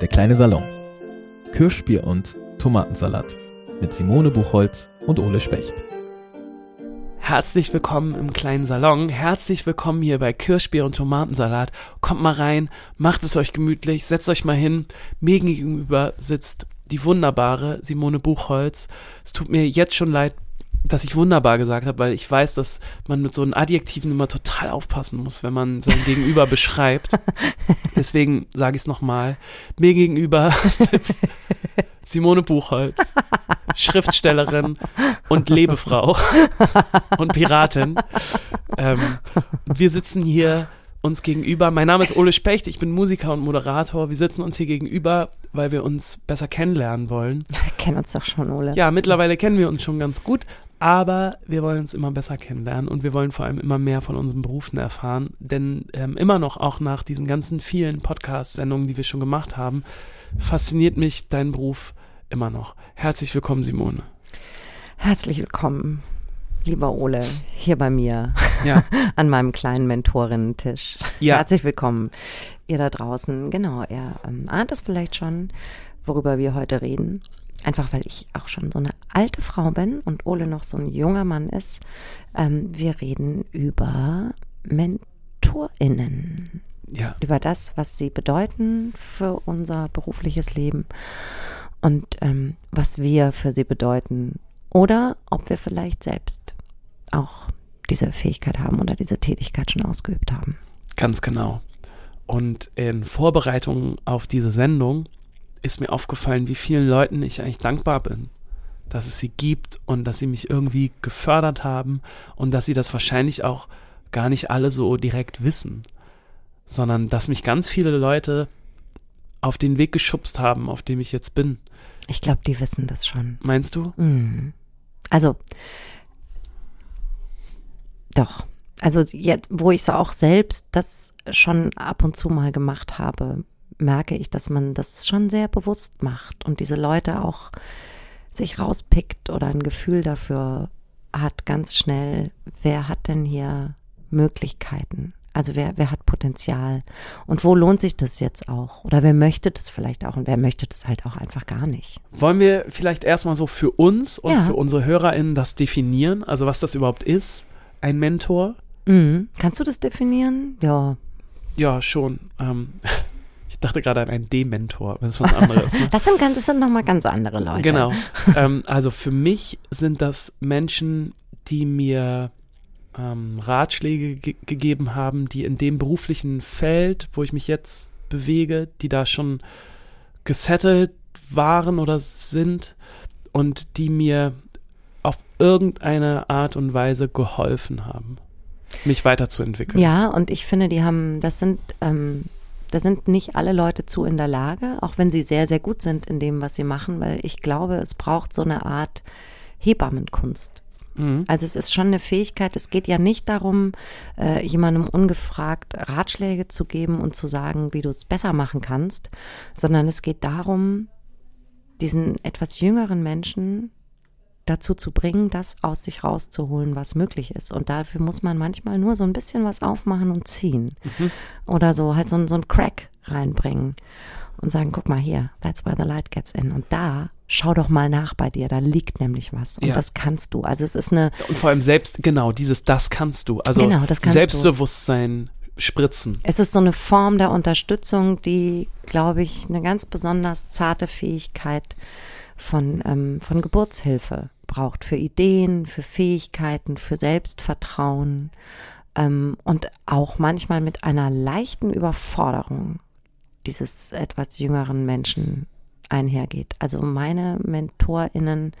Der kleine Salon. Kirschbier und Tomatensalat mit Simone Buchholz und Ole Specht. Herzlich willkommen im kleinen Salon. Herzlich willkommen hier bei Kirschbier und Tomatensalat. Kommt mal rein, macht es euch gemütlich, setzt euch mal hin. Mir gegenüber sitzt die wunderbare Simone Buchholz. Es tut mir jetzt schon leid, dass ich wunderbar gesagt habe, weil ich weiß, dass man mit so einem Adjektiven immer total aufpassen muss, wenn man sein Gegenüber beschreibt. Deswegen sage ich es nochmal. Mir gegenüber sitzt Simone Buchholz, Schriftstellerin und Lebefrau und Piratin. Ähm, wir sitzen hier uns gegenüber. Mein Name ist Ole Specht, ich bin Musiker und Moderator. Wir sitzen uns hier gegenüber, weil wir uns besser kennenlernen wollen. Wir kennen uns doch schon, Ole. Ja, mittlerweile kennen wir uns schon ganz gut, aber wir wollen uns immer besser kennenlernen und wir wollen vor allem immer mehr von unseren Berufen erfahren, denn ähm, immer noch, auch nach diesen ganzen vielen Podcast-Sendungen, die wir schon gemacht haben, fasziniert mich dein Beruf immer noch. Herzlich willkommen, Simone. Herzlich willkommen, lieber Ole, hier bei mir Ja. an meinem kleinen Mentorinnen-Tisch. Ja. Herzlich willkommen, ihr da draußen. Genau, ihr ähm, ahnt es vielleicht schon, worüber wir heute reden. Einfach weil ich auch schon so eine alte Frau bin und Ole noch so ein junger Mann ist. Ähm, wir reden über MentorInnen. Ja. über das, was sie bedeuten für unser berufliches Leben und ähm, was wir für sie bedeuten oder ob wir vielleicht selbst auch diese Fähigkeit haben oder diese Tätigkeit schon ausgeübt haben. Ganz genau. Und in Vorbereitung auf diese Sendung ist mir aufgefallen, wie vielen Leuten ich eigentlich dankbar bin, dass es sie gibt und dass sie mich irgendwie gefördert haben und dass sie das wahrscheinlich auch gar nicht alle so direkt wissen, sondern dass mich ganz viele Leute auf den Weg geschubst haben, auf dem ich jetzt bin. Ich glaube, die wissen das schon. Meinst du? Mhm. Also, doch. Also jetzt, wo ich so auch selbst das schon ab und zu mal gemacht habe, merke ich, dass man das schon sehr bewusst macht und diese Leute auch sich rauspickt oder ein Gefühl dafür hat ganz schnell, wer hat denn hier Möglichkeiten? Also wer, wer hat Potenzial? Und wo lohnt sich das jetzt auch? Oder wer möchte das vielleicht auch und wer möchte das halt auch einfach gar nicht? Wollen wir vielleicht erstmal so für uns und Ja. für unsere HörerInnen das definieren, also was das überhaupt ist, ein Mentor? Mhm. Kannst du das definieren? Ja. Ja, schon. Ähm, ich dachte gerade an einen Dementor, das ist was anderes. Ne? Das sind ganz, das sind nochmal ganz andere Leute. Genau. ähm, also für mich sind das Menschen, die mir ähm, Ratschläge ge gegeben haben, die in dem beruflichen Feld, wo ich mich jetzt bewege, die da schon gesettelt waren oder sind und die mir auf irgendeine Art und Weise geholfen haben, mich weiterzuentwickeln. Ja, und ich finde, die haben, das sind, ähm, da sind nicht alle Leute zu in der Lage, auch wenn sie sehr, sehr gut sind in dem, was sie machen, weil ich glaube, es braucht so eine Art Hebammenkunst. Mhm. Also es ist schon eine Fähigkeit, es geht ja nicht darum, äh, jemandem ungefragt Ratschläge zu geben und zu sagen, wie du es besser machen kannst, sondern es geht darum, diesen etwas jüngeren Menschen dazu zu bringen, das aus sich rauszuholen, was möglich ist. Und dafür muss man manchmal nur so ein bisschen was aufmachen und ziehen. Oder so halt so, ein- so ein Crack reinbringen und sagen, guck mal hier, that's where the light gets in. Und da, schau doch mal nach bei dir, da liegt nämlich was. Und Ja. das kannst du. Also es ist eine, Und vor allem selbst, genau, dieses Das kannst du. Also Genau, das kannst du. Selbstbewusstsein spritzen. es ist so eine Form der Unterstützung, die, glaube ich, eine ganz besonders zarte Fähigkeit von, ähm, von Geburtshilfe braucht. Für Ideen, für Fähigkeiten, für Selbstvertrauen ähm, und auch manchmal mit einer leichten Überforderung dieses etwas jüngeren Menschen einhergeht. Also meine MentorInnen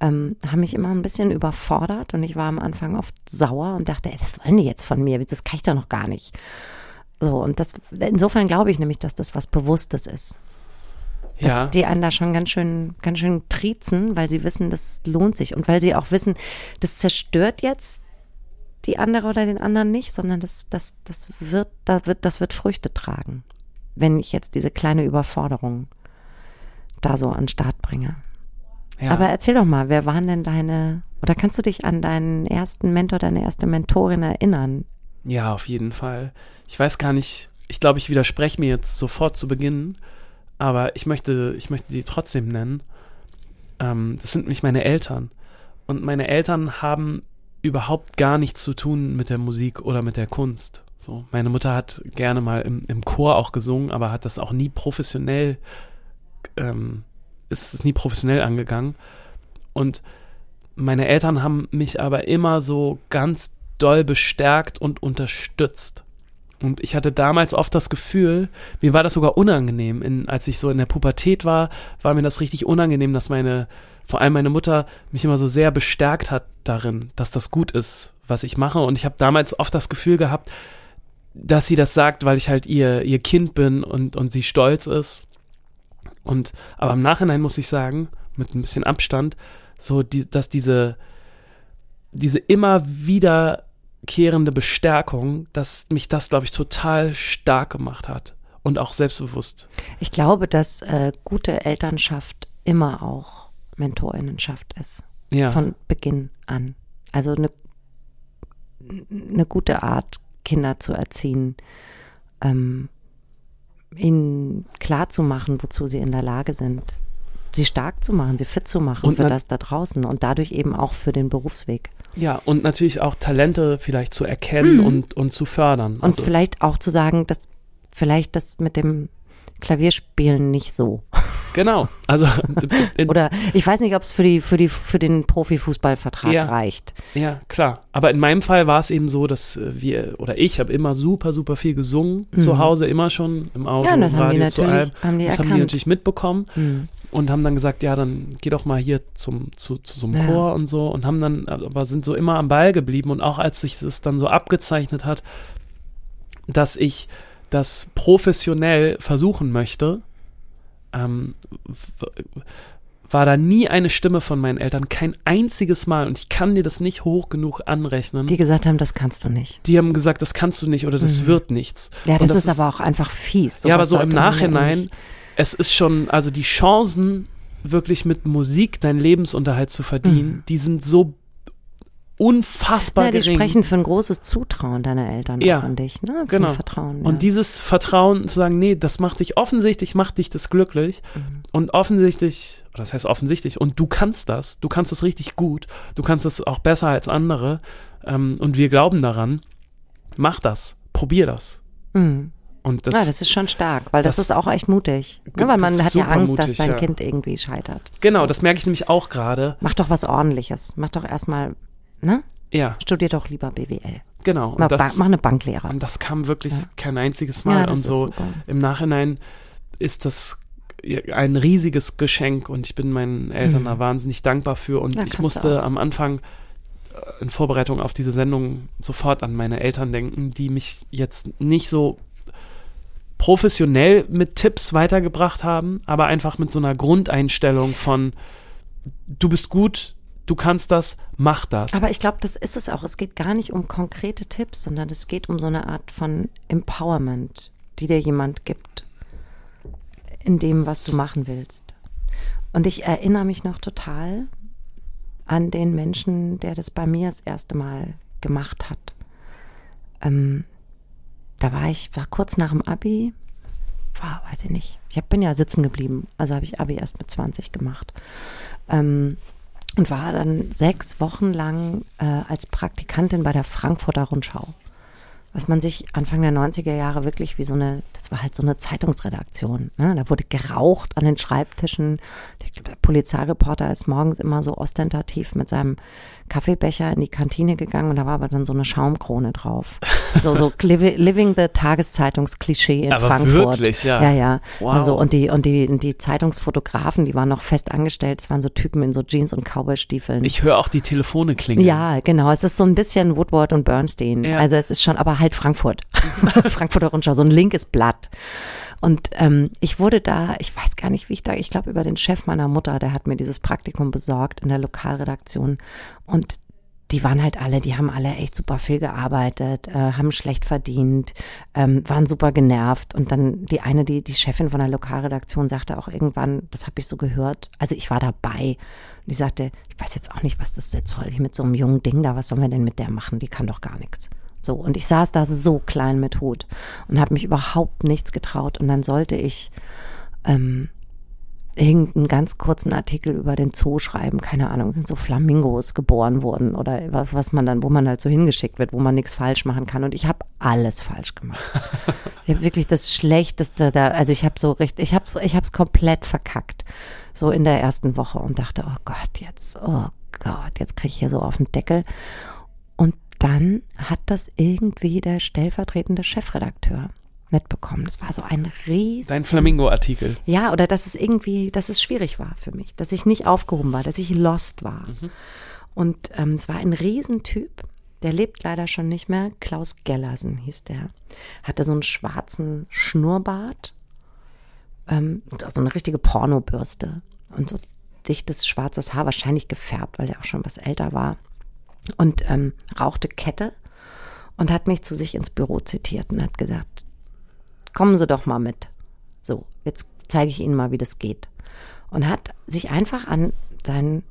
ähm, haben mich immer ein bisschen überfordert und ich war am Anfang oft sauer und dachte, ey, was wollen die jetzt von mir? Das kann ich doch noch gar nicht. So, und das, insofern glaube ich nämlich, dass das was Bewusstes ist. Dass Ja. die einen da schon ganz schön, ganz schön triezen, weil sie wissen, das lohnt sich und weil sie auch wissen, das zerstört jetzt die andere oder den anderen nicht, sondern das, das, das wird, da wird, das wird Früchte tragen, wenn ich jetzt diese kleine Überforderung da so an Start bringe. Ja. Aber erzähl doch mal, wer waren denn deine, oder kannst du dich an deinen ersten Mentor, deine erste Mentorin erinnern? Ja, auf jeden Fall. Ich weiß gar nicht, ich glaube, ich widerspreche mir jetzt sofort zu Beginn, aber ich möchte, ich möchte die trotzdem nennen. Ähm, das sind nämlich meine Eltern. Und meine Eltern haben überhaupt gar nichts zu tun mit der Musik oder mit der Kunst. So, meine Mutter hat gerne mal im, im Chor auch gesungen, aber hat das auch nie professionell, ähm, ist es nie professionell angegangen. Und meine Eltern haben mich aber immer so ganz doll bestärkt und unterstützt. Und ich hatte damals oft das Gefühl, mir war das sogar unangenehm. In, als ich so in der Pubertät war, war mir das richtig unangenehm, dass meine, vor allem meine Mutter, mich immer so sehr bestärkt hat darin, dass das gut ist, was ich mache. Und ich habe damals oft das Gefühl gehabt, dass sie das sagt, weil ich halt ihr, ihr Kind bin und, und sie stolz ist. Und, aber im Nachhinein muss ich sagen, mit ein bisschen Abstand, so, die, dass diese, diese immer wieder wiederkehrende Bestärkung, dass mich das, glaube ich, total stark gemacht hat und auch selbstbewusst. Ich glaube, dass äh, gute Elternschaft immer auch Mentorinnenschaft ist. Ja. Von Beginn an. Also eine, eine gute Art, Kinder zu erziehen, ähm, ihnen klarzumachen, wozu sie in der Lage sind sie stark zu machen, sie fit zu machen Und für das da draußen und dadurch eben auch für den Berufsweg. Ja, und natürlich auch Talente vielleicht zu erkennen Mhm. und, und zu fördern. Und Also, vielleicht auch zu sagen, dass vielleicht das mit dem Klavierspielen nicht so. genau. Also, Oder ich weiß nicht, ob es für die, für die, für den Profifußballvertrag Ja. reicht. ja, klar. Aber in meinem Fall war es eben so, dass wir, oder ich habe immer super, super viel gesungen. Zu Hause immer schon, im Auto, Mhm. Ja, das im haben die Radio, natürlich, haben die Das haben die natürlich mitbekommen. Mhm. Und haben dann gesagt, ja, dann geh doch mal hier zum, zu, zu so einem Ja. Chor und so und haben dann, aber sind so immer am Ball geblieben und auch als sich das dann so abgezeichnet hat, dass ich das professionell versuchen möchte, ähm, war da nie eine Stimme von meinen Eltern, kein einziges Mal und ich kann dir das nicht hoch genug anrechnen. Die gesagt haben, das kannst du nicht. Die haben gesagt, das kannst du nicht oder das Mhm. wird nichts. Ja, Und das, ist, aber auch einfach fies. ja, aber so im Nachhinein, es ist schon, also die Chancen, wirklich mit Musik deinen Lebensunterhalt zu verdienen, Mhm. die sind so unfassbar Ja, die gering. sprechen für ein großes Zutrauen deiner Eltern Ja, an dich, ne? Für genau. Vertrauen. Und ja. dieses Vertrauen zu sagen, nee, das macht dich offensichtlich, macht dich das glücklich. Mhm. Und offensichtlich, das heißt offensichtlich, und du kannst das, du kannst das richtig gut, du kannst es auch besser als andere. Ähm, und wir glauben daran, mach das, probier das. Mhm. Und das, ja, das ist schon stark, weil das, das- ist auch echt mutig. Ne? Weil man hat ja Angst, dass mutig, sein ja. Kind irgendwie scheitert. genau, das merke ich nämlich auch gerade. Mach doch was ordentliches. Mach doch erstmal, ne? Ja, Studier doch lieber BWL. genau. Mach, das, mach eine Banklehre. Und das kam wirklich Ja. kein einziges Mal. Und so super. im Nachhinein ist das ein riesiges Geschenk und ich bin meinen Eltern Mhm. da wahnsinnig dankbar für. Und ich musste am Anfang äh, in Vorbereitung auf diese Sendung sofort an meine Eltern denken, die mich jetzt nicht so professionell mit Tipps weitergebracht haben, aber einfach mit so einer Grundeinstellung von du bist gut, du kannst das, mach das. Aber ich glaube, das ist es auch. Es geht gar nicht um konkrete Tipps, sondern es geht um so eine Art von Empowerment, die dir jemand gibt in dem, was du machen willst. Und ich erinnere mich noch total an den Menschen, der das bei mir das erste Mal gemacht hat. Ähm, da war ich, war kurz nach dem Abi, war, weiß ich nicht. Ich bin ja sitzen geblieben, also habe ich Abi erst mit 20 gemacht. Ähm, und war dann sechs Wochen lang äh, als Praktikantin bei der Frankfurter Rundschau. Was man sich Anfang der 90er Jahre wirklich wie so eine, das war halt so eine Zeitungsredaktion. Ne? Da wurde geraucht an den Schreibtischen. Der Polizeireporter ist morgens immer so ostentativ mit seinem Kaffeebecher in die Kantine gegangen und da war aber dann so eine Schaumkrone drauf. So, so livi- living the Tageszeitungsklischee in Aber Frankfurt. wirklich, ja. Ja, ja. Wow. Also, und die, und die, die Zeitungsfotografen, die waren noch fest angestellt. Es waren so Typen in so Jeans und Cowboystiefeln. ich höre auch die Telefone klingeln. Ja, genau. Es ist so ein bisschen Woodward und Bernstein. Ja. Also es ist schon, aber halt Frankfurt. Frankfurter Rundschau, so ein linkes Blatt. Und ähm, ich wurde da, ich weiß gar nicht, wie ich da, ich glaube über den Chef meiner Mutter, der hat mir dieses Praktikum besorgt in der Lokalredaktion. Und die waren halt alle, die haben alle echt super viel gearbeitet, äh, haben schlecht verdient, ähm, waren super genervt. Und dann die eine, die, die Chefin von der Lokalredaktion sagte auch irgendwann, das habe ich so gehört, also ich war dabei. Und die sagte, ich weiß jetzt auch nicht, was das jetzt soll, ich mit so einem jungen Ding da, was sollen wir denn mit der machen? Die kann doch gar nichts. So, und ich saß da so klein mit Hut und habe mich überhaupt nichts getraut. Und dann sollte ich ähm, irgendeinen ganz kurzen Artikel über den Zoo schreiben, keine Ahnung, sind so Flamingos geboren worden oder was, was man dann, wo man halt so hingeschickt wird, wo man nichts falsch machen kann. Und ich habe alles falsch gemacht. ich habe wirklich das Schlechteste da, also ich habe so richtig, ich habe so, ich es komplett verkackt, so in der ersten Woche und dachte, oh Gott, jetzt, oh Gott, jetzt kriege ich hier so auf den Deckel. Dann hat das irgendwie der stellvertretende Chefredakteur mitbekommen. Das war so ein riesen... Dein Flamingo-Artikel. Ja, oder dass es irgendwie, dass es schwierig war für mich, dass ich nicht aufgehoben war, dass ich lost war. Mhm. Und ähm, es war ein Riesentyp, der lebt leider schon nicht mehr. Klaus Gellersen hieß der. Hatte so einen schwarzen Schnurrbart, ähm, so eine richtige Pornobürste und so dichtes schwarzes Haar, wahrscheinlich gefärbt, weil der auch schon was älter war. Und ähm, rauchte Kette und hat mich zu sich ins Büro zitiert und hat gesagt, kommen Sie doch mal mit. So, jetzt zeige ich Ihnen mal, wie das geht. Und hat sich einfach an seinen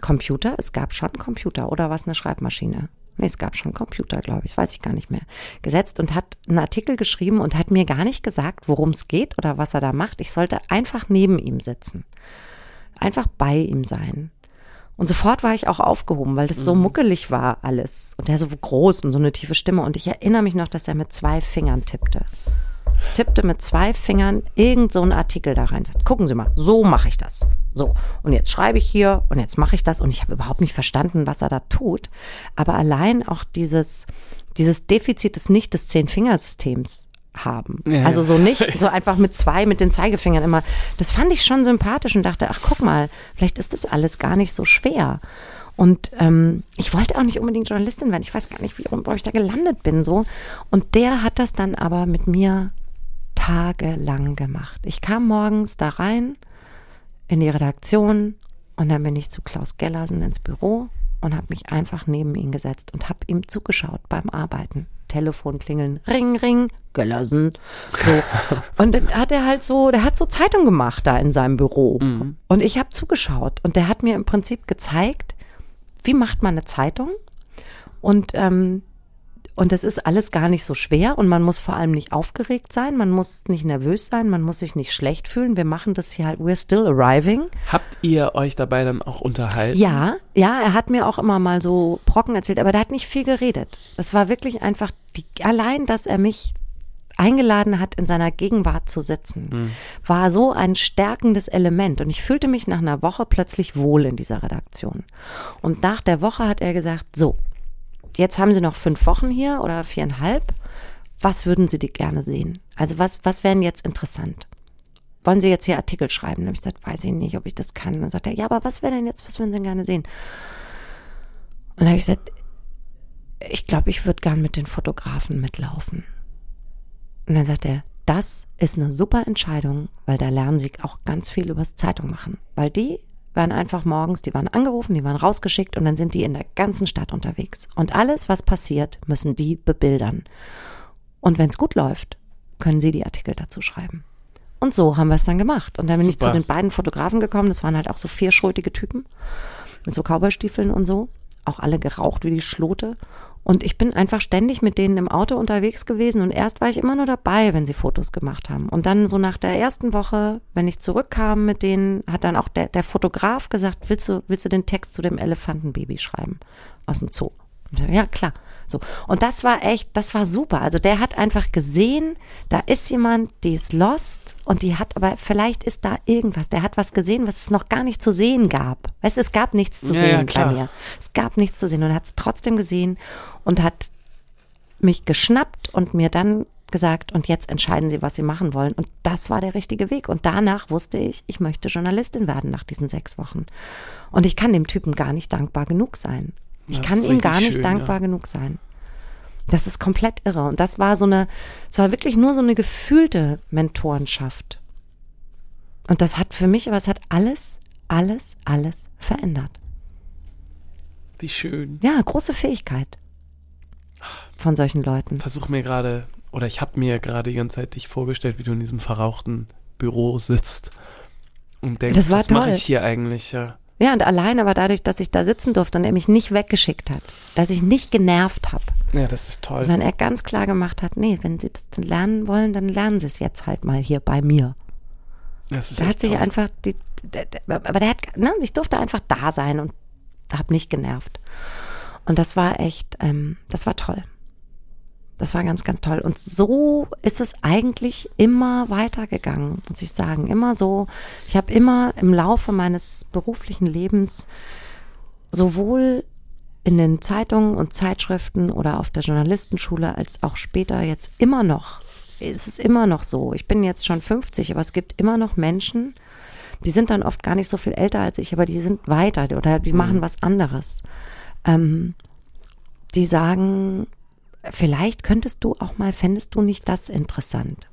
Computer, es gab schon Computer oder was eine Schreibmaschine? Nee, es gab schon Computer, glaube ich, weiß ich gar nicht mehr, gesetzt und hat einen Artikel geschrieben und hat mir gar nicht gesagt, worum es geht oder was er da macht. Ich sollte einfach neben ihm sitzen. Einfach bei ihm sein. Und sofort war ich auch aufgehoben, weil das so mhm. muckelig war alles. Und er so groß und so eine tiefe Stimme. Und ich erinnere mich noch, dass er mit zwei Fingern tippte tippte mit zwei Fingern irgend so einen Artikel da rein. Gucken Sie mal, so mache ich das. So, und jetzt schreibe ich hier und jetzt mache ich das und ich habe überhaupt nicht verstanden, was er da tut. Aber allein auch dieses, dieses Defizit des nicht des Zehn-Fingersystems haben. Ja, also so nicht, so einfach mit zwei, mit den Zeigefingern immer. Das fand ich schon sympathisch und dachte, ach guck mal, vielleicht ist das alles gar nicht so schwer. Und ähm, ich wollte auch nicht unbedingt Journalistin werden. Ich weiß gar nicht, wie, warum ich da gelandet bin so. Und der hat das dann aber mit mir tagelang gemacht. Ich kam morgens da rein in die Redaktion und dann bin ich zu Klaus Gellersen ins Büro und habe mich einfach neben ihn gesetzt und habe ihm zugeschaut beim Arbeiten. Telefon klingeln, ring, ring, Gellersen. So. Und dann hat er halt so, der hat so Zeitung gemacht da in seinem Büro. Mhm. Und ich habe zugeschaut und der hat mir im Prinzip gezeigt, wie macht man eine Zeitung? Und ähm, und das ist alles gar nicht so schwer und man muss vor allem nicht aufgeregt sein, man muss nicht nervös sein, man muss sich nicht schlecht fühlen. Wir machen das hier halt, we're still arriving. Habt ihr euch dabei dann auch unterhalten? Ja, ja, er hat mir auch immer mal so Brocken erzählt, aber der hat nicht viel geredet. Das war wirklich einfach die, allein, dass er mich eingeladen hat, in seiner Gegenwart zu sitzen, mhm. war so ein stärkendes Element. Und ich fühlte mich nach einer Woche plötzlich wohl in dieser Redaktion. Und nach der Woche hat er gesagt, so, jetzt haben Sie noch fünf Wochen hier oder viereinhalb. Was würden Sie gerne sehen? Also was, was wären jetzt interessant? Wollen Sie jetzt hier Artikel schreiben? Habe ich gesagt, weiß ich nicht, ob ich das kann. Und dann sagt er, ja, aber was wäre denn jetzt, was würden Sie gerne sehen? Und dann habe ich gesagt, ich glaube, ich würde gern mit den Fotografen mitlaufen. Und dann sagt er, das ist eine super Entscheidung, weil da lernen sie auch ganz viel übers Zeitung machen. Weil die waren einfach morgens, die waren angerufen, die waren rausgeschickt und dann sind die in der ganzen Stadt unterwegs. Und alles, was passiert, müssen die bebildern. Und wenn es gut läuft, können sie die Artikel dazu schreiben. Und so haben wir es dann gemacht. Und dann bin Super. ich zu den beiden Fotografen gekommen. Das waren halt auch so vierschultige Typen mit so Cowboystiefeln und so. Auch alle geraucht wie die Schlote. Und ich bin einfach ständig mit denen im Auto unterwegs gewesen und erst war ich immer nur dabei, wenn sie Fotos gemacht haben. Und dann so nach der ersten Woche, wenn ich zurückkam mit denen, hat dann auch der, der Fotograf gesagt, willst du, willst du den Text zu dem Elefantenbaby schreiben aus dem Zoo? Ja, klar. So. Und das war echt, das war super. Also der hat einfach gesehen, da ist jemand, die ist lost und die hat, aber vielleicht ist da irgendwas. Der hat was gesehen, was es noch gar nicht zu sehen gab. Weißt du, es gab nichts zu ja, sehen ja, bei mir. Es gab nichts zu sehen und er hat es trotzdem gesehen und hat mich geschnappt und mir dann gesagt, und jetzt entscheiden Sie, was Sie machen wollen. Und das war der richtige Weg. Und danach wusste ich, ich möchte Journalistin werden nach diesen sechs Wochen. Und ich kann dem Typen gar nicht dankbar genug sein. Ich kann ihm gar nicht schön, dankbar ja. genug sein. Das ist komplett irre. Und das war so eine, es war wirklich nur so eine gefühlte Mentorenschaft. Und das hat für mich, aber es hat alles, alles, alles verändert. Wie schön. Ja, große Fähigkeit von solchen Leuten. Versuch mir gerade, oder ich habe mir gerade die ganze Zeit dich vorgestellt, wie du in diesem verrauchten Büro sitzt und denkst, was mache ich hier eigentlich? Ja. Ja, und allein aber dadurch, dass ich da sitzen durfte und er mich nicht weggeschickt hat, dass ich nicht genervt habe, Ja, das ist toll. Sondern er ganz klar gemacht hat, nee, wenn sie das lernen wollen, dann lernen sie es jetzt halt mal hier bei mir. Das ist Da hat sich toll. einfach, die, der, der, aber der hat, ne, ich durfte einfach da sein und habe nicht genervt. Und das war echt, ähm, das war toll. Das war ganz, ganz toll. Und so ist es eigentlich immer weitergegangen, muss ich sagen. Immer so. Ich habe immer im Laufe meines beruflichen Lebens sowohl in den Zeitungen und Zeitschriften oder auf der Journalistenschule als auch später jetzt immer noch, ist es immer noch so. Ich bin jetzt schon 50, aber es gibt immer noch Menschen, die sind dann oft gar nicht so viel älter als ich, aber die sind weiter oder die machen was anderes. Ähm, die sagen, vielleicht könntest du auch mal, fändest du nicht das interessant?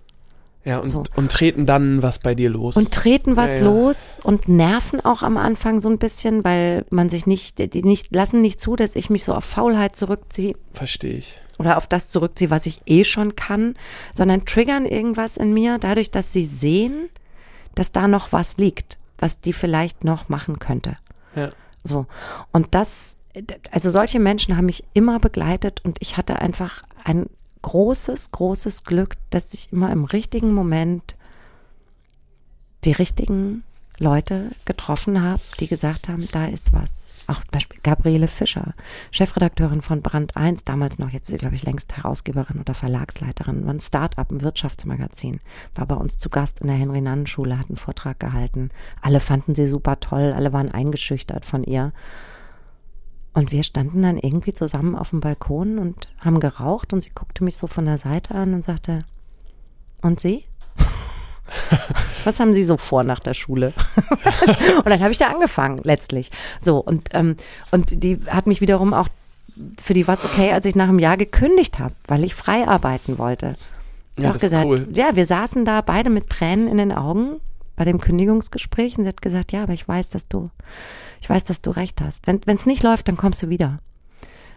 Ja, und, so. und treten dann was bei dir los. Und treten was Ja, ja. los und nerven auch am Anfang so ein bisschen, weil man sich nicht, die nicht, lassen nicht zu, dass ich mich so auf Faulheit zurückziehe Verstehe ich. oder auf das zurückziehe, was ich eh schon kann, sondern triggern irgendwas in mir, dadurch, dass sie sehen, dass da noch was liegt, was die vielleicht noch machen könnte. Ja. So. Und das, also solche Menschen haben mich immer begleitet und ich hatte einfach ein großes, großes Glück, dass ich immer im richtigen Moment die richtigen Leute getroffen habe, die gesagt haben, da ist was. Auch zum Beispiel Gabriele Fischer, Chefredakteurin von Brand 1, damals noch, jetzt ist sie, glaube ich, längst Herausgeberin oder Verlagsleiterin, war ein Start-up, ein Wirtschaftsmagazin, war bei uns zu Gast in der Henry-Nannen-Schule, hat einen Vortrag gehalten. Alle fanden sie super toll, alle waren eingeschüchtert von ihr. Und wir standen dann irgendwie zusammen auf dem Balkon und haben geraucht und sie guckte mich so von der Seite an und sagte, und Sie? Was haben Sie so vor nach der Schule? und dann habe ich da angefangen, letztlich. So, und, ähm, und die hat mich wiederum auch, für die war es okay, als ich nach einem Jahr gekündigt habe, weil ich frei arbeiten wollte. Ja, das gesagt, ist cool. ja, wir saßen da beide mit Tränen in den Augen bei dem Kündigungsgespräch und sie hat gesagt, ja, aber ich weiß, dass du, ich weiß, dass du recht hast. Wenn es nicht läuft, dann kommst du wieder.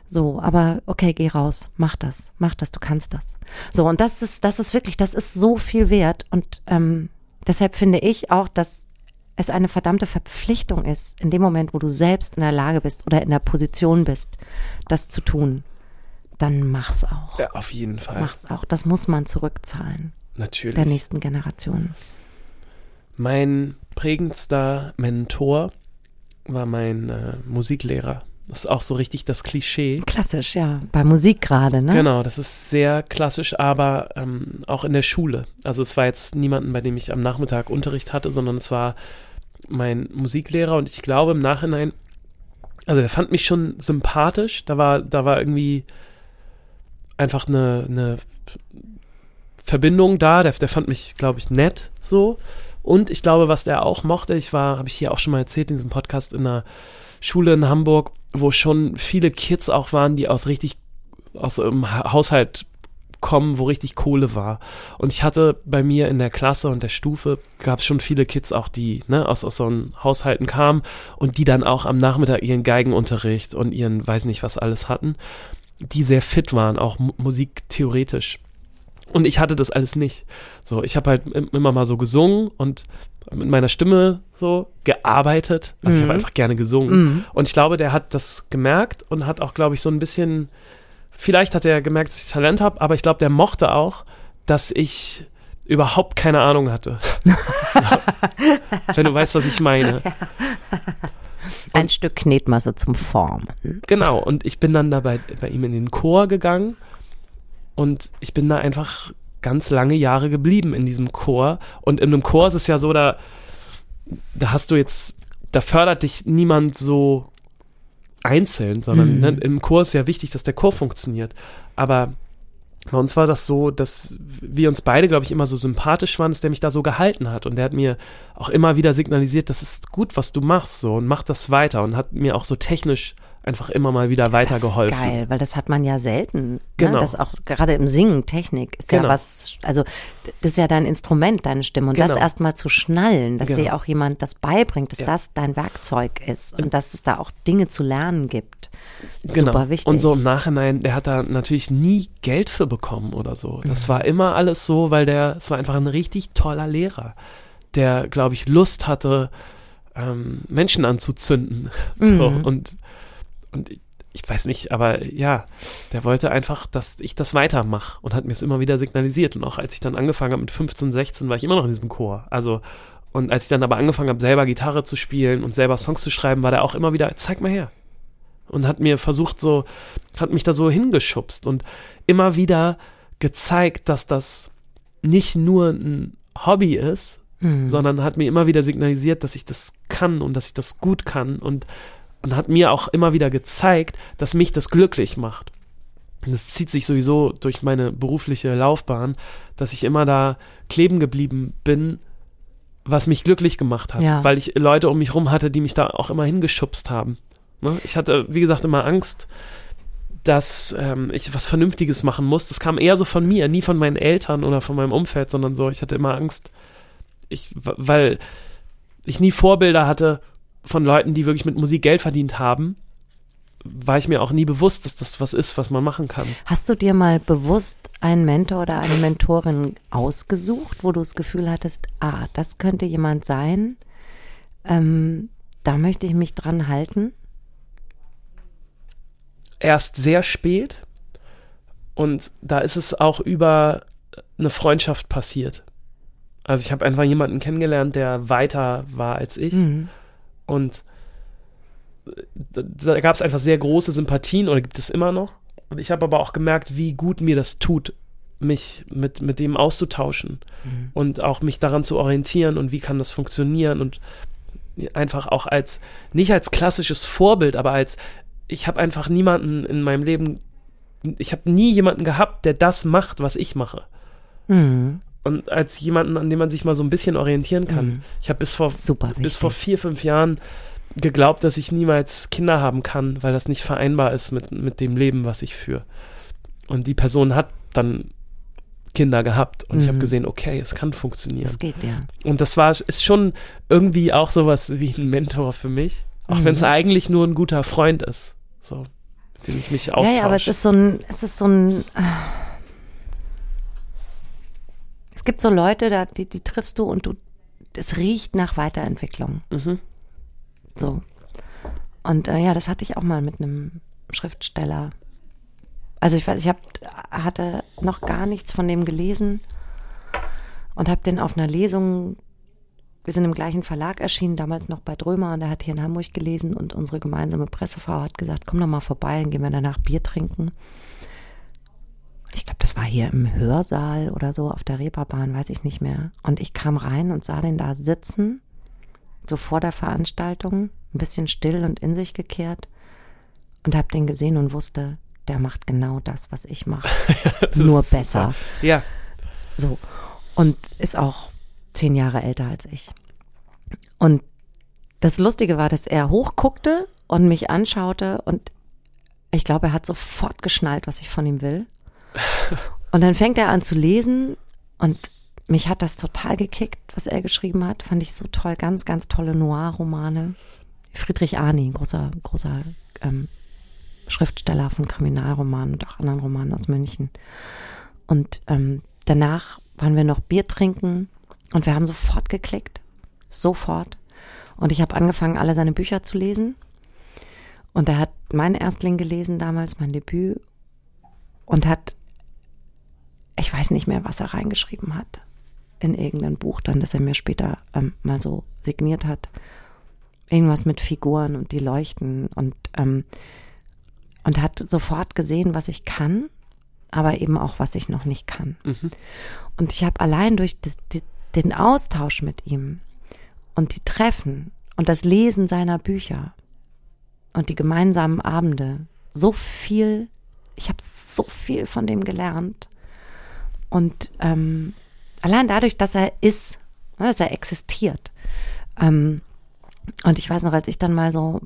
So, aber okay, geh raus, mach das, mach das, du kannst das. So, und das ist, das ist wirklich, das ist so viel wert. Und ähm, deshalb finde ich auch, dass es eine verdammte Verpflichtung ist, in dem Moment, wo du selbst in der Lage bist oder in der Position bist, das zu tun, dann mach's auch. Ja, auf jeden Fall. Mach's auch. Das muss man zurückzahlen Natürlich. der nächsten Generation. Mein prägendster Mentor war mein äh, Musiklehrer. Das ist auch so richtig das Klischee. Klassisch, ja. Bei Musik gerade, ne? Genau, das ist sehr klassisch, aber ähm, auch in der Schule. Also es war jetzt niemanden, bei dem ich am Nachmittag Unterricht hatte, sondern es war mein Musiklehrer und ich glaube im Nachhinein, also der fand mich schon sympathisch. Da war, da war irgendwie einfach eine, eine Verbindung da. Der, der fand mich, glaube ich, nett so. Und ich glaube, was der auch mochte, ich war, habe ich hier auch schon mal erzählt in diesem Podcast in einer Schule in Hamburg, wo schon viele Kids auch waren, die aus richtig, aus einem Ha- Haushalt kommen, wo richtig Kohle war. Und ich hatte bei mir in der Klasse und der Stufe gab es schon viele Kids auch, die ne, aus, aus so einem Haushalten kamen und die dann auch am Nachmittag ihren Geigenunterricht und ihren weiß nicht was alles hatten, die sehr fit waren, auch mu musiktheoretisch. Und ich hatte das alles nicht. So, ich habe halt im- immer mal so gesungen und mit meiner Stimme so gearbeitet. Also ich Mhm. habe einfach gerne gesungen. Und ich glaube, der hat das gemerkt und hat auch, glaube ich, so ein bisschen, vielleicht hat er gemerkt, dass ich Talent habe, aber ich glaube, der mochte auch, dass ich überhaupt keine Ahnung hatte. Wenn du weißt, was ich meine. Ein Stück Knetmasse zum Formen. Genau, und ich bin dann da bei, bei ihm in den Chor gegangen und ich bin da einfach ganz lange Jahre geblieben in diesem Chor. Und in einem Chor ist es ja so, da, da hast du jetzt, da fördert dich niemand so einzeln, sondern Mhm. ne, im Chor ist ja wichtig, dass der Chor funktioniert. Aber bei uns war das so, dass wir uns beide, glaube ich, immer so sympathisch waren, dass der mich da so gehalten hat. Und der hat mir auch immer wieder signalisiert, das ist gut, was du machst, so und mach das weiter. Und hat mir auch so technisch einfach immer mal wieder weitergeholfen. Das ist geil, weil das hat man ja selten. Genau. Ne? Das auch gerade im Singen, Technik ist Genau. ja was, also das ist ja dein Instrument, deine Stimme. Und das Genau. erstmal zu schnallen, dass Genau. dir auch jemand das beibringt, dass Ja. das dein Werkzeug ist und dass es da auch Dinge zu lernen gibt. Ist Genau. Super wichtig. Und so im Nachhinein, der hat da natürlich nie Geld für bekommen oder so. Das Mhm. war immer alles so, weil der, es war einfach ein richtig toller Lehrer, der, glaube ich, Lust hatte, ähm, Menschen anzuzünden. So, Mhm. und, und ich weiß nicht, aber ja, der wollte einfach, dass ich das weitermache und hat mir es immer wieder signalisiert. Und auch als ich dann angefangen habe mit 15, 16, war ich immer noch in diesem Chor. Also, und als ich dann aber angefangen habe, selber Gitarre zu spielen und selber Songs zu schreiben, war der auch immer wieder, zeig mal her. Und hat mir versucht, so, hat mich da so hingeschubst und immer wieder gezeigt, dass das nicht nur ein Hobby ist, Mhm. sondern hat mir immer wieder signalisiert, dass ich das kann und dass ich das gut kann und, und hat mir auch immer wieder gezeigt, dass mich das glücklich macht. Und es zieht sich sowieso durch meine berufliche Laufbahn, dass ich immer da kleben geblieben bin, was mich glücklich gemacht hat, Ja. weil ich Leute um mich rum hatte, die mich da auch immer hingeschubst haben. Ne? Ich hatte, wie gesagt, immer Angst, dass ähm, ich was Vernünftiges machen muss. Das kam eher so von mir, nie von meinen Eltern oder von meinem Umfeld, sondern so, ich hatte immer Angst, ich, weil ich nie Vorbilder hatte von Leuten, die wirklich mit Musik Geld verdient haben, war ich mir auch nie bewusst, dass das was ist, was man machen kann. Hast du dir mal bewusst einen Mentor oder eine Mentorin ausgesucht, wo du das Gefühl hattest, ah, das könnte jemand sein, ähm, da möchte ich mich dran halten? Erst sehr spät und da ist es auch über eine Freundschaft passiert. Also ich habe einfach jemanden kennengelernt, der weiter war als ich. Mhm. Und da, da gab es einfach sehr große Sympathien oder gibt es immer noch. Und ich habe aber auch gemerkt, wie gut mir das tut, mich mit, mit dem auszutauschen und auch mich daran zu orientieren und wie kann das funktionieren und einfach auch als, nicht als klassisches Vorbild, aber als, ich habe einfach niemanden in meinem Leben, ich habe nie jemanden gehabt, der das macht, was ich mache. Mhm. Und als jemanden, an dem man sich mal so ein bisschen orientieren kann. Mhm. Ich habe bis vor bis vor vier, fünf Jahren geglaubt, dass ich niemals Kinder haben kann, weil das nicht vereinbar ist mit, mit dem Leben, was ich führe. Und die Person hat dann Kinder gehabt und ich habe Mhm. gesehen, okay, es kann funktionieren. Das geht ja. Und das war, ist schon irgendwie auch sowas wie ein Mentor für mich, auch Mhm. wenn es eigentlich nur ein guter Freund ist, so, mit dem ich mich Ja, austausche. ja, aber es ist so ein, es ist so ein. äh, Es gibt so Leute, da, die, die triffst du und du, es riecht nach Weiterentwicklung. mhm. So. Und äh, ja, das hatte ich auch mal mit einem Schriftsteller. Also ich weiß, ich hab, hatte noch gar nichts von dem gelesen und habe den auf einer Lesung, wir sind im gleichen Verlag erschienen, damals noch bei Drömer und er hat hier in Hamburg gelesen und unsere gemeinsame Pressefrau hat gesagt, komm doch mal vorbei, dann gehen wir danach Bier trinken. Und ich glaube, das war hier im Hörsaal oder so auf der Reeperbahn, weiß ich nicht mehr. Und ich kam rein und sah den da sitzen so vor der Veranstaltung, ein bisschen still und in sich gekehrt und habe den gesehen und wusste, der macht genau das, was ich mache, nur ist super. besser. Ja, So. Und ist auch zehn Jahre älter als ich. Und das Lustige war, dass er hochguckte und mich anschaute und ich glaube, er hat sofort geschnallt, was ich von ihm will. Und dann fängt er an zu lesen und mich hat das total gekickt, was er geschrieben hat. Fand ich so toll. Ganz, ganz tolle Noir-Romane. Friedrich Arni, großer, großer ähm, Schriftsteller von Kriminalromanen und auch anderen Romanen aus München. Und ähm, danach waren wir noch Bier trinken und wir haben sofort geklickt. Sofort. Und ich habe angefangen, alle seine Bücher zu lesen. Und er hat mein Erstling gelesen damals, mein Debüt. Und hat, ich weiß nicht mehr, was er reingeschrieben hat. In irgendein Buch dann, das er mir später ähm, mal so signiert hat. Irgendwas mit Figuren und die leuchten und, ähm, und hat sofort gesehen, was ich kann, aber eben auch, was ich noch nicht kann. Mhm. Und ich habe allein durch das, die, den Austausch mit ihm und die Treffen und das Lesen seiner Bücher und die gemeinsamen Abende so viel, ich habe so viel von dem gelernt. Und ähm, allein dadurch, dass er ist, ne, dass er existiert. Ähm, und ich weiß noch, als ich dann mal so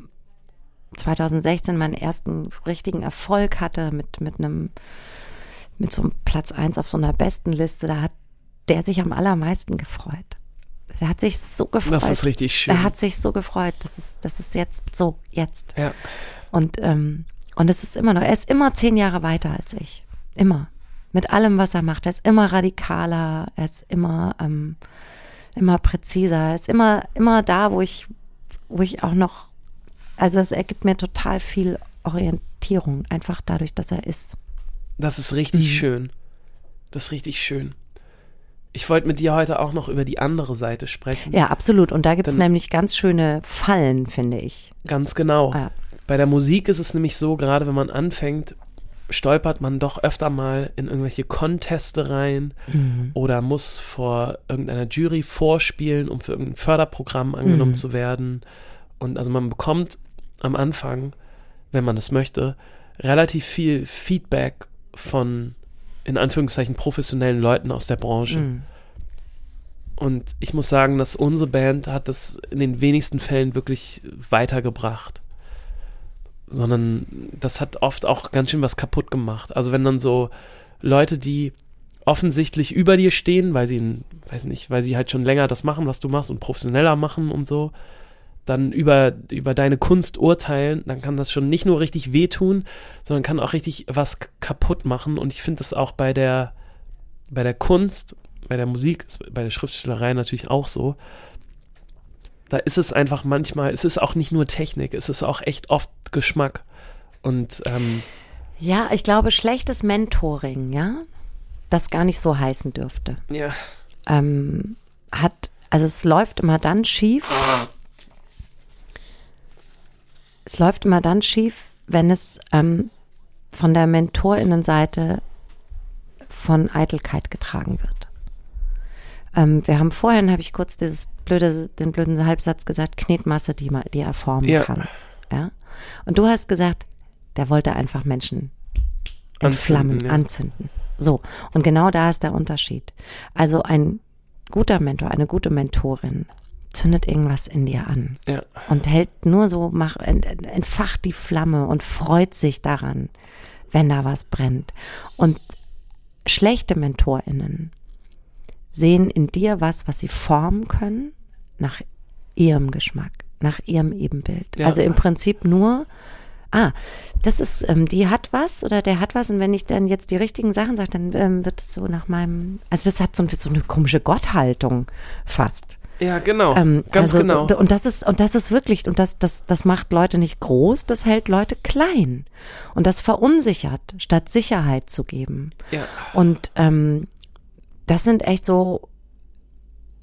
2016 meinen ersten richtigen Erfolg hatte mit, mit einem, mit so einem Platz eins auf so einer Bestenliste, da hat der sich am allermeisten gefreut. Der hat sich so gefreut. das ist richtig schön. Er hat sich so gefreut. Das ist, das ist jetzt so, jetzt. ja. Und, ähm, und es ist immer noch, er ist immer zehn Jahre weiter als ich. Immer. Mit allem, was er macht. Er ist immer radikaler, er ist immer, ähm, immer präziser, er ist immer, immer da, wo ich, wo ich auch noch, also es ergibt mir total viel Respektierung, einfach dadurch, dass er ist. Das ist richtig Mhm. schön. Das ist richtig schön. Ich wollte mit dir heute auch noch über die andere Seite sprechen. Ja, absolut. Und da gibt es nämlich ganz schöne Fallen, finde ich. Ganz genau. Ja. Bei der Musik ist es nämlich so, gerade wenn man anfängt, stolpert man doch öfter mal in irgendwelche Conteste rein Mhm. oder muss vor irgendeiner Jury vorspielen, um für irgendein Förderprogramm angenommen Mhm. zu werden. Und also man bekommt am Anfang, wenn man das möchte, relativ viel Feedback von in Anführungszeichen professionellen Leuten aus der Branche. Mhm. Und ich muss sagen, dass unsere Band hat das in den wenigsten Fällen wirklich weitergebracht. Sondern das hat oft auch ganz schön was kaputt gemacht. Also wenn dann so Leute, die offensichtlich über dir stehen, weil sie, weiß nicht, weil sie halt schon länger das machen, was du machst und professioneller machen und so, dann über, über deine Kunst urteilen, dann kann das schon nicht nur richtig wehtun, sondern kann auch richtig was kaputt machen. Und ich finde das auch bei der, bei der Kunst, bei der Musik, bei der Schriftstellerei natürlich auch so. Da ist es einfach manchmal, es ist auch nicht nur Technik, es ist auch echt oft Geschmack. Und ähm, Ja, ich glaube, schlechtes Mentoring, ja, das gar nicht so heißen dürfte. ja, ähm, hat, also es läuft immer dann schief. Es läuft immer dann schief, wenn es ähm, von der Mentorinnenseite von Eitelkeit getragen wird. Ähm, wir haben vorhin, habe ich kurz dieses blöde, den blöden Halbsatz gesagt, Knetmasse, die, man, die er formen Ja. kann. Ja. Und du hast gesagt, der wollte einfach Menschen Anzünden, entflammen, ja. anzünden. So, und genau da ist der Unterschied. Also ein guter Mentor, eine gute Mentorin zündet irgendwas in dir an ja, und hält nur so, mach, ent- ent- entfacht die Flamme und freut sich daran, wenn da was brennt. Und schlechte MentorInnen sehen in dir was, was sie formen können nach ihrem Geschmack, nach ihrem Ebenbild. Ja. Also im Prinzip nur, ah, das ist, ähm, die hat was oder der hat was und wenn ich dann jetzt die richtigen Sachen sage, dann ähm, wird es so nach meinem, also das hat so, so eine komische Gotthaltung fast. ja, genau, Ähm, ganz also genau. So, und das ist, und das ist wirklich, und das, das, das macht Leute nicht groß, das hält Leute klein. Und das verunsichert, statt Sicherheit zu geben. ja, Und ähm, das sind echt so,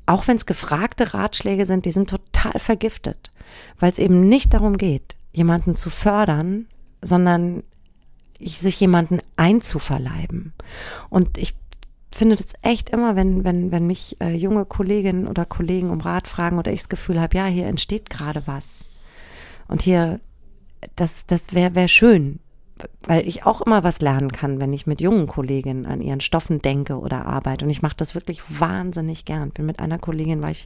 auch wenn es gefragte Ratschläge sind, die sind total vergiftet, weil es eben nicht darum geht, jemanden zu fördern, sondern ich- sich jemanden einzuverleiben. Und ich finde das echt immer, wenn, wenn, wenn mich äh, junge Kolleginnen oder Kollegen um Rat fragen oder ich das Gefühl habe, ja, hier entsteht gerade was. Und hier, das, das wäre wär schön, weil ich auch immer was lernen kann, wenn ich mit jungen Kolleginnen an ihren Stoffen denke oder arbeite. Und ich mache das wirklich wahnsinnig gern. Bin mit einer Kollegin, war ich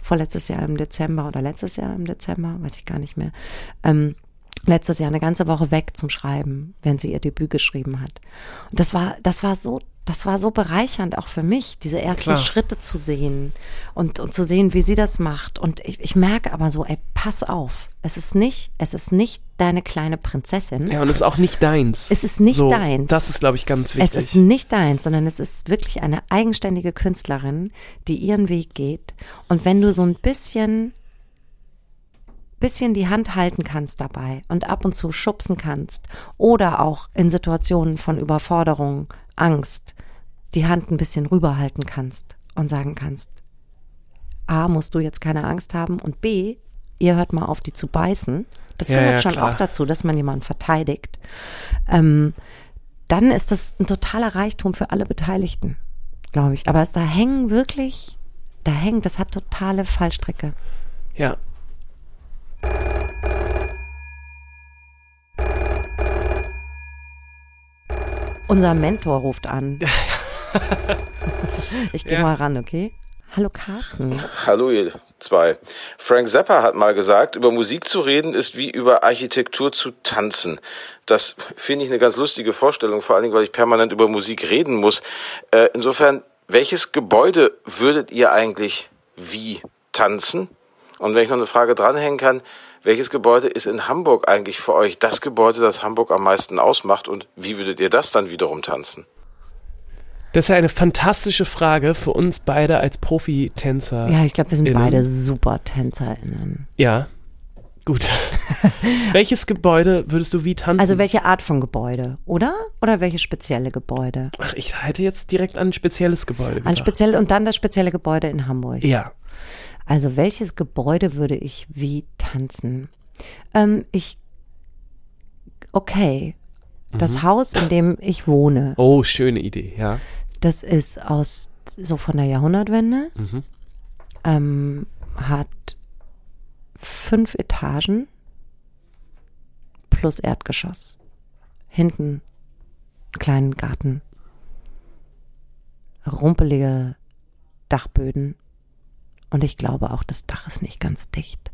vorletztes Jahr im Dezember oder letztes Jahr im Dezember, weiß ich gar nicht mehr, ähm, letztes Jahr eine ganze Woche weg zum Schreiben, wenn sie ihr Debüt geschrieben hat. Und das war, das war so, das war so bereichernd auch für mich, diese ersten Klar. Schritte zu sehen und, und zu sehen, wie sie das macht. Und ich, ich merke aber so, ey, pass auf. Es ist nicht, es ist nicht deine kleine Prinzessin. ja, und es ist auch nicht deins. Es ist nicht so, deins. Das ist, glaube ich, ganz wichtig. Es ist nicht deins, sondern es ist wirklich eine eigenständige Künstlerin, die ihren Weg geht. Und wenn du so ein bisschen, bisschen die Hand halten kannst dabei und ab und zu schubsen kannst oder auch in Situationen von Überforderung, Angst, die Hand ein bisschen rüberhalten kannst und sagen kannst, A, musst du jetzt keine Angst haben und B, ihr hört mal auf, die zu beißen. Das Ja, gehört ja, schon klar. auch dazu, dass man jemanden verteidigt. Ähm, dann ist das ein totaler Reichtum für alle Beteiligten, glaube ich. Aber es da hängen wirklich, da hängt, das hat totale Fallstrecke. ja, Unser Mentor ruft an. ich gehe Ja. mal ran, okay? Hallo Carsten. Hallo ihr zwei. Frank Zappa hat mal gesagt, über Musik zu reden ist wie über Architektur zu tanzen. Das finde ich eine ganz lustige Vorstellung, vor allen Dingen, weil ich permanent über Musik reden muss. Äh, insofern, welches Gebäude würdet ihr eigentlich wie tanzen? Und wenn ich noch eine Frage dranhängen kann, welches Gebäude ist in Hamburg eigentlich für euch das Gebäude, das Hamburg am meisten ausmacht? Und wie würdet ihr das dann wiederum tanzen? Das ist ja eine fantastische Frage für uns beide als Profitänzer. Ja, ich glaube, wir sind Innen. beide super TänzerInnen. Ja. Gut. Welches Gebäude würdest du wie tanzen? Also welche Art von Gebäude, oder? Oder welche spezielle Gebäude? Ach, ich hätte jetzt direkt an ein spezielles Gebäude gedacht. Speziell und dann das spezielle Gebäude in Hamburg. ja. Also welches Gebäude würde ich wie tanzen? Ähm, ich okay. Das Haus, in dem ich wohne, Oh, schöne Idee, ja. Das ist aus so von der Jahrhundertwende. Mhm. Ähm, hat fünf Etagen plus Erdgeschoss. Hinten einen kleinen Garten. Rumpelige Dachböden. Und ich glaube auch, das Dach ist nicht ganz dicht.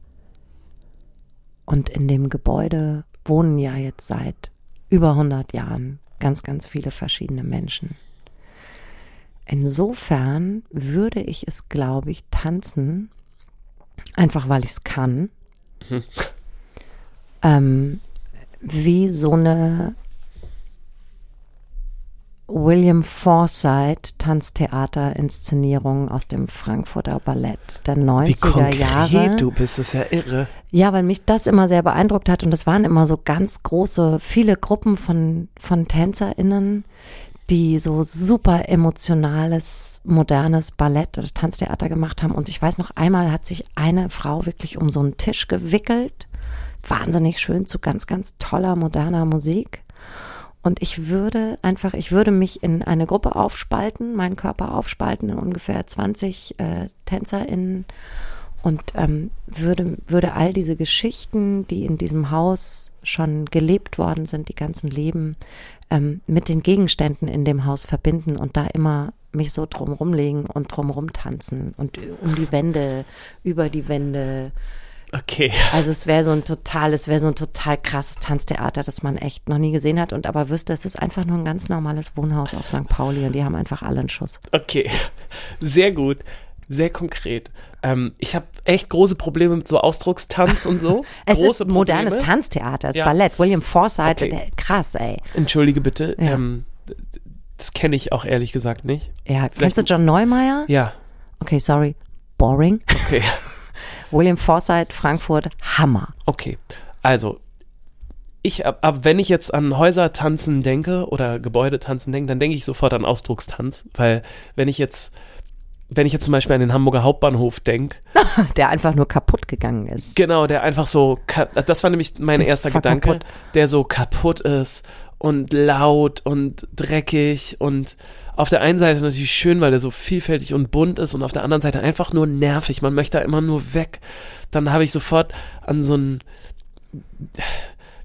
Und in dem Gebäude wohnen ja jetzt seit über 100 Jahren ganz, ganz viele verschiedene Menschen. Insofern würde ich es, glaube ich, tanzen, einfach weil ich es kann, ähm, wie so eine William Forsythe Tanztheater-Inszenierung aus dem Frankfurter Ballett der Wie 90er konkret Jahre. du bist, ist ja irre. Ja, weil mich das immer sehr beeindruckt hat und es waren immer so ganz große, viele Gruppen von, von TänzerInnen, die so super emotionales, modernes Ballett oder Tanztheater gemacht haben. Und ich weiß noch einmal hat sich eine Frau wirklich um so einen Tisch gewickelt. Wahnsinnig schön zu ganz, ganz toller, moderner Musik. Und ich würde einfach, ich würde mich in eine Gruppe aufspalten, meinen Körper aufspalten in ungefähr 20 äh, TänzerInnen und ähm, würde, würde all diese Geschichten, die in diesem Haus schon gelebt worden sind, die ganzen Leben, ähm, mit den Gegenständen in dem Haus verbinden und da immer mich so drumrum legen und drumrum tanzen und um die Wände, über die Wände. Okay. Also es wäre so ein total, es wäre so ein total krasses Tanztheater, das man echt noch nie gesehen hat und aber wüsste, es ist einfach nur ein ganz normales Wohnhaus auf St. Pauli und die haben einfach alle einen Schuss. Okay. Sehr gut. Sehr konkret. Ähm, ich habe echt große Probleme mit so Ausdruckstanz und so. Es große ist modernes Probleme. Tanztheater, es Ja. Ballett. William Forsythe, Okay. krass, ey. Entschuldige bitte. Ja. Ähm, das kenne ich auch ehrlich gesagt nicht. Ja, kennst du John Neumeier? Ja. Okay, sorry. Boring. Okay. William Forsythe, Frankfurt, Hammer. Okay. Also, ich, ab, ab wenn ich jetzt an Häusertanzen denke oder Gebäudetanzen denke, dann denke ich sofort an Ausdruckstanz, weil wenn ich jetzt, wenn ich jetzt zum Beispiel an den Hamburger Hauptbahnhof denke, Der einfach nur kaputt gegangen ist. genau, der einfach so, das war nämlich mein Ist erster Gedanke, kaputt. der so kaputt ist und laut und dreckig und auf der einen Seite natürlich schön, weil er so vielfältig und bunt ist und auf der anderen Seite einfach nur nervig. Man möchte da immer nur weg. Dann habe ich sofort an so einen,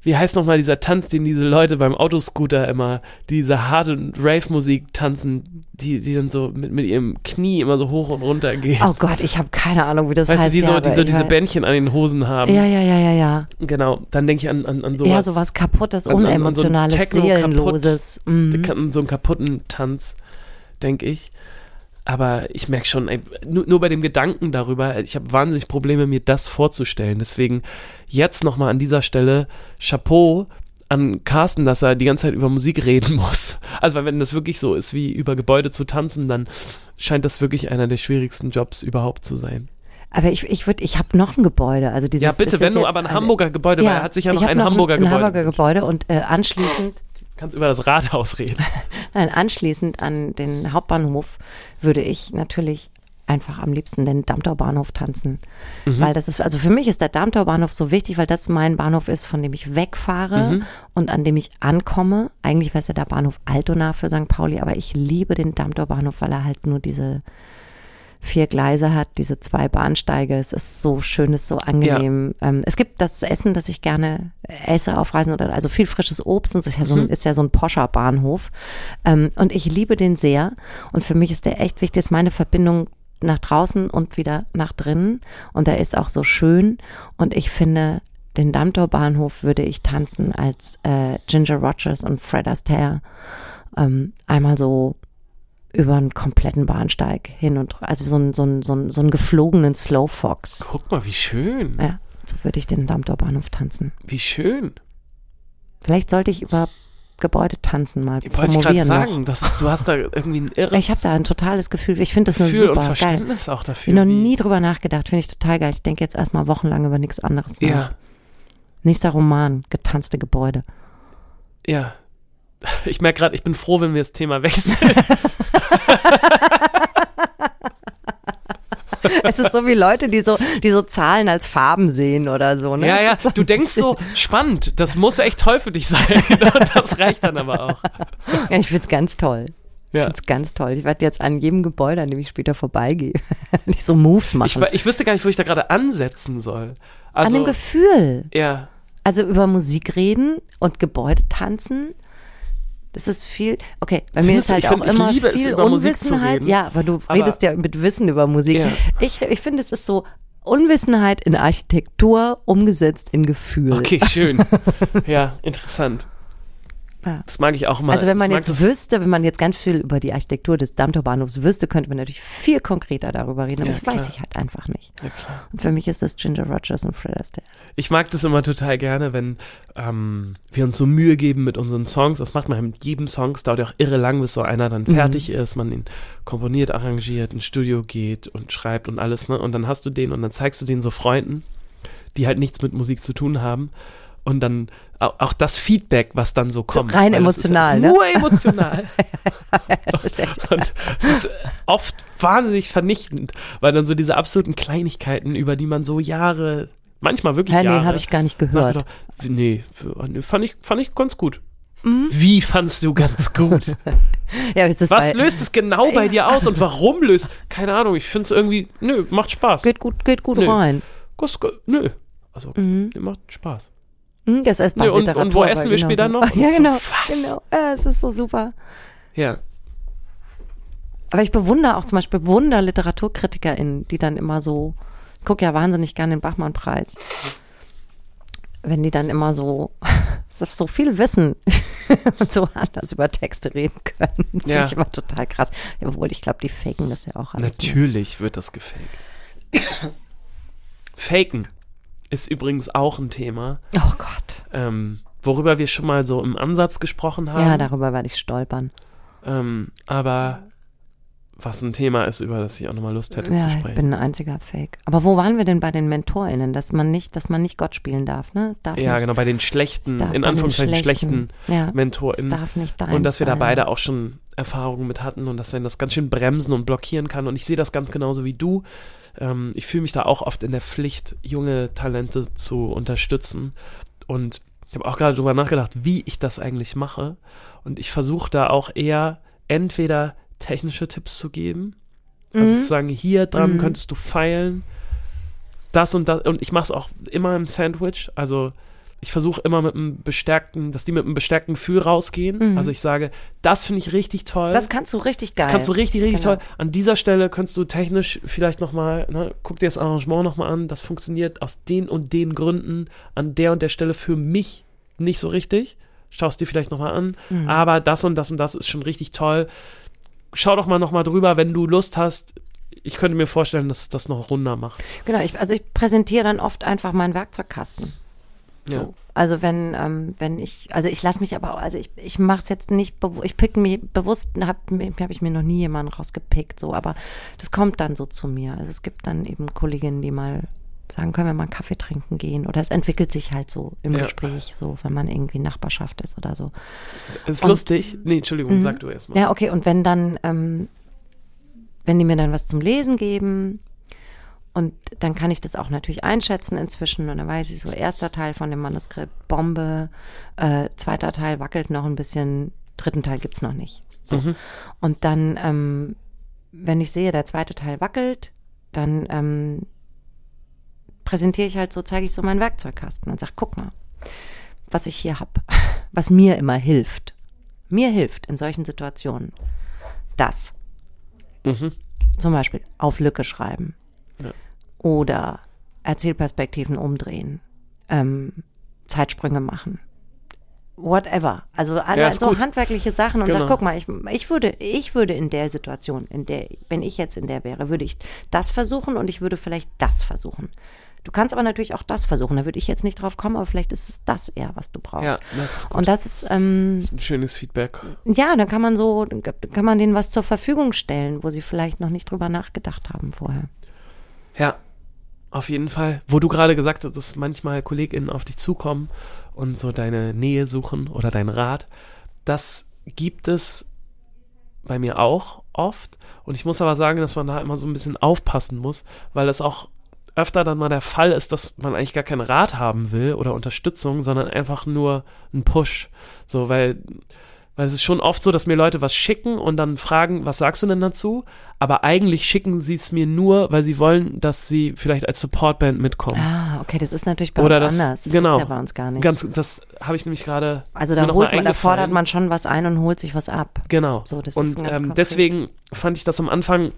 wie heißt nochmal dieser Tanz, den diese Leute beim Autoscooter immer, diese und Rave-Musik tanzen, die, die dann so mit, mit ihrem Knie immer so hoch und runter gehen. Oh Gott, ich habe keine Ahnung, wie das weißt heißt. du, die so ja, aber diese, ich diese Bändchen an den Hosen haben. Ja, ja, ja, ja, ja. Genau, dann denke ich an, an, an sowas. Ja, sowas kaputtes, An- an- an so unemotionales, seelenloses. Mhm. An so einen kaputten Tanz, denke ich. Aber ich merke schon, ey, nur, nur bei dem Gedanken darüber, ich habe wahnsinnig Probleme, mir das vorzustellen. Deswegen jetzt nochmal an dieser Stelle Chapeau an Carsten, dass er die ganze Zeit über Musik reden muss. Also weil wenn das wirklich so ist, wie über Gebäude zu tanzen, dann scheint das wirklich einer der schwierigsten Jobs überhaupt zu sein. Aber ich, ich würde, ich habe noch ein Gebäude. Also dieses, Ja, bitte, wenn du aber ein Hamburger Gebäude, weil er hat sich ja noch ein Hamburger ein, Gebäude. Ein Hamburger Gebäude und äh, anschließend Kannst über das Rathaus reden. Nein, anschließend an den Hauptbahnhof würde ich natürlich einfach am liebsten den Dammtor Bahnhof tanzen. Mhm. Weil das ist, also für mich ist der Dammtor Bahnhof so wichtig, weil das mein Bahnhof ist, von dem ich wegfahre Mhm. und an dem ich ankomme. Eigentlich wäre es ja der Bahnhof Altona für St. Pauli, aber ich liebe den Dammtor Bahnhof, weil er halt nur diese vier Gleise hat, diese zwei Bahnsteige. Es ist so schön, es ist so angenehm. Ähm, es gibt das Essen, das ich gerne esse auf Reisen oder also viel frisches Obst und so ist ja so ein, ist ja so ein Poscher Bahnhof. Ähm, und ich liebe den sehr. Und für mich ist der echt wichtig, ist meine Verbindung nach draußen und wieder nach drinnen. Und er ist auch so schön. Und ich finde, den Dammtor Bahnhof würde ich tanzen als äh, Ginger Rogers und Fred Astaire. Ähm, einmal so über einen kompletten Bahnsteig hin und also so einen so einen, so einen, so einen geflogenen Slow Fox. Guck mal, wie schön. Ja, so würde ich den Dammtor Bahnhof tanzen. Wie schön. Vielleicht sollte ich über Gebäude tanzen mal Wollte ich gerade promovieren sagen, noch. das ist, du hast da irgendwie ein irres Ich habe da ein totales Gefühl. Ich finde das Gefühl und super geil. Verständnis auch Ich dafür. bin noch wie- nie drüber nachgedacht. Finde ich total geil. Ich denke jetzt erstmal wochenlang über nichts anderes nach. Ja. Nächster Roman, getanzte Gebäude. Ja. Ich merke gerade, ich bin froh, wenn wir das Thema wechseln. Es ist so wie Leute, die so, die so Zahlen als Farben sehen oder so, ne? Ja, ja, du denkst so, spannend, das muss echt toll für dich sein. Das reicht dann aber auch. Ja, ich find's ganz toll. Ich Ja. find's ganz toll. Ich werde jetzt an jedem Gebäude, an dem ich später vorbeigehe, nicht so Moves Ich, machen. wa- ich wüsste gar nicht, wo ich da gerade ansetzen soll. an Also, dem Gefühl. ja. Also über Musik reden und Gebäude tanzen. Das ist viel. Okay, bei mir Findest ist halt auch find- immer viel Unwissenheit. Ja, aber du Aber- redest ja mit Wissen über Musik. Ja. Ich, ich finde, es ist so Unwissenheit in Architektur umgesetzt in Gefühl. Okay, schön. Ja, interessant. Ja. Das mag ich auch mal. Also wenn man jetzt wüsste, wenn man jetzt ganz viel über die Architektur des Dammtorbahnhofs wüsste, könnte man natürlich viel konkreter darüber reden. Aber Ja, das weiß klar. ich halt einfach nicht. Ja, klar. Und für mich ist das Ginger Rogers und Fred Astaire. Ich mag das immer total gerne, wenn ähm, wir uns so Mühe geben mit unseren Songs. Das macht man mit jedem Song. Es dauert ja auch irre lang, bis so einer dann Mhm. fertig ist, man ihn komponiert, arrangiert, ins Studio geht und schreibt und alles. Ne? Und dann hast du den und dann zeigst du den so Freunden, die halt nichts mit Musik zu tun haben. Und dann auch, das Feedback, was dann so kommt. rein das emotional, ne? Nur emotional. Das ist echt- Und es ist oft wahnsinnig vernichtend, weil dann so diese absoluten Kleinigkeiten, über die man so Jahre, manchmal wirklich Ja, Jahre. nee, habe ich gar nicht gehört. Nee, fand ich, fand ich ganz gut. Mhm. Wie fandst du ganz gut? Ja, ist Was bei, löst es genau bei dir aus und warum löst? Keine Ahnung, ich finde es irgendwie, nö, macht Spaß. Geht gut, geht gut Nö. rein. Nö, also, Mhm. macht Spaß. Hm, Das ist Nee, und- und wo essen wir später genauso. noch? Ja, Und so, genau. genau. Ja, es ist so super. Ja, Aber ich bewundere auch zum Beispiel bewundere LiteraturkritikerInnen, die dann immer so, ich gucke ja wahnsinnig gerne den Bachmann-Preis. Wenn die dann immer so, so viel wissen und so anders über Texte reden können. Das Ja. finde ich immer total krass. Obwohl, ich glaube, die faken das ja auch alles. ne? natürlich wird das gefaked. Faken ist übrigens auch ein Thema. Oh Gott. ähm, worüber wir schon mal so im Ansatz gesprochen haben. Ja, darüber werde ich stolpern. ähm, aber was ein Thema ist, über das ich auch nochmal Lust hätte Ja, zu ich sprechen. bin ein einziger Fake. Aber wo waren wir denn bei den MentorInnen, dass man nicht, dass man nicht Gott spielen darf, ne? Es darf ja, nicht, genau, bei den schlechten, in Anführungszeichen schlechten, ja, es MentorInnen. darf nicht dein Und dass wir da beide auch schon Erfahrungen mit hatten und dass dann das ganz schön bremsen und blockieren kann. Und ich sehe das ganz genauso wie du. Ähm, ich fühle mich da auch oft in der Pflicht, junge Talente zu unterstützen. Und ich habe auch gerade drüber nachgedacht, wie ich das eigentlich mache. Und ich versuche da auch eher entweder technische Tipps zu geben. Also Mhm. zu sagen, hier dran Mhm. könntest du feilen. Das und das. Und ich mache es auch immer im Sandwich. Also ich versuche immer mit einem bestärkten, dass die mit einem bestärkten Gefühl rausgehen. Mhm. Also ich sage, das finde ich richtig toll. Das kannst du richtig geil. Das kannst du richtig, richtig Genau. toll. An dieser Stelle kannst du technisch vielleicht nochmal, ne, guck dir das Arrangement nochmal an. Das funktioniert aus den und den Gründen an der und der Stelle für mich nicht so richtig. Schaust dir vielleicht nochmal an. Mhm. Aber das und das und das ist schon richtig toll. Schau doch mal nochmal drüber, wenn du Lust hast. Ich könnte mir vorstellen, dass es das noch runder macht. Genau, ich, also ich präsentiere dann oft einfach meinen Werkzeugkasten. So. Ja. Also wenn, ähm, wenn ich, also ich lasse mich aber, auch- also ich, ich mache es jetzt nicht, ich pick mir bewusst, habe hab ich mir noch nie jemanden rausgepickt, so, aber das kommt dann so zu mir. Also es gibt dann eben Kolleginnen, die mal sagen, können wir mal einen Kaffee trinken gehen oder es entwickelt sich halt so im Ja. Gespräch, so, wenn man irgendwie Nachbarschaft ist oder so. Ist Und- lustig. Nee, Entschuldigung, Mhm. sag du erst mal. Ja, okay, und wenn dann, ähm, wenn die mir dann was zum Lesen geben und dann kann ich das auch natürlich einschätzen inzwischen und dann weiß ich so, erster Teil von dem Manuskript, Bombe, äh, zweiter Teil wackelt noch ein bisschen, dritten Teil gibt's noch nicht. So. Mhm. Und dann, ähm, wenn ich sehe, der zweite Teil wackelt, dann ähm, präsentiere ich halt so, zeige ich so meinen Werkzeugkasten und sage, guck mal, was ich hier hab, was mir immer hilft. Mir hilft in solchen Situationen das. Mhm. Zum Beispiel auf Lücke schreiben. Ja. Oder Erzählperspektiven umdrehen. Ähm, Zeitsprünge machen. Whatever. Also alle Ja, so gut. handwerkliche Sachen und Genau. sag, guck mal, ich, ich würde, ich würde in der Situation, in der, wenn ich jetzt in der wäre, würde ich das versuchen und ich würde vielleicht das versuchen. Du kannst aber natürlich auch das versuchen. Da würde ich jetzt nicht drauf kommen, aber vielleicht ist es das eher, was du brauchst. Ja, das ist gut. Und das ist, ähm, Das ist ein schönes Feedback. ja, dann kann man so, kann man denen was zur Verfügung stellen, wo sie vielleicht noch nicht drüber nachgedacht haben vorher. Ja. Auf jeden Fall. Wo du gerade gesagt hast, dass manchmal KollegInnen auf dich zukommen und so deine Nähe suchen oder deinen Rat. Das gibt es bei mir auch oft. Und ich muss aber sagen, dass man da immer so ein bisschen aufpassen muss, weil das auch öfter dann mal der Fall ist, dass man eigentlich gar keinen Rat haben will oder Unterstützung, sondern einfach nur einen Push. So, weil weil es ist schon oft so, dass mir Leute was schicken und dann fragen, was sagst du denn dazu? Aber eigentlich schicken sie es mir nur, weil sie wollen, dass sie vielleicht als Supportband mitkommen. Ah, okay, das ist natürlich bei Oder uns das- anders. Das genau. gibt's ja bei uns gar nicht. Ganz, das habe ich nämlich gerade. also ist da holt man, da fordert man schon was ein und holt sich was ab. Genau. So, das ist und ein ganz ähm, deswegen fand ich das am Anfang,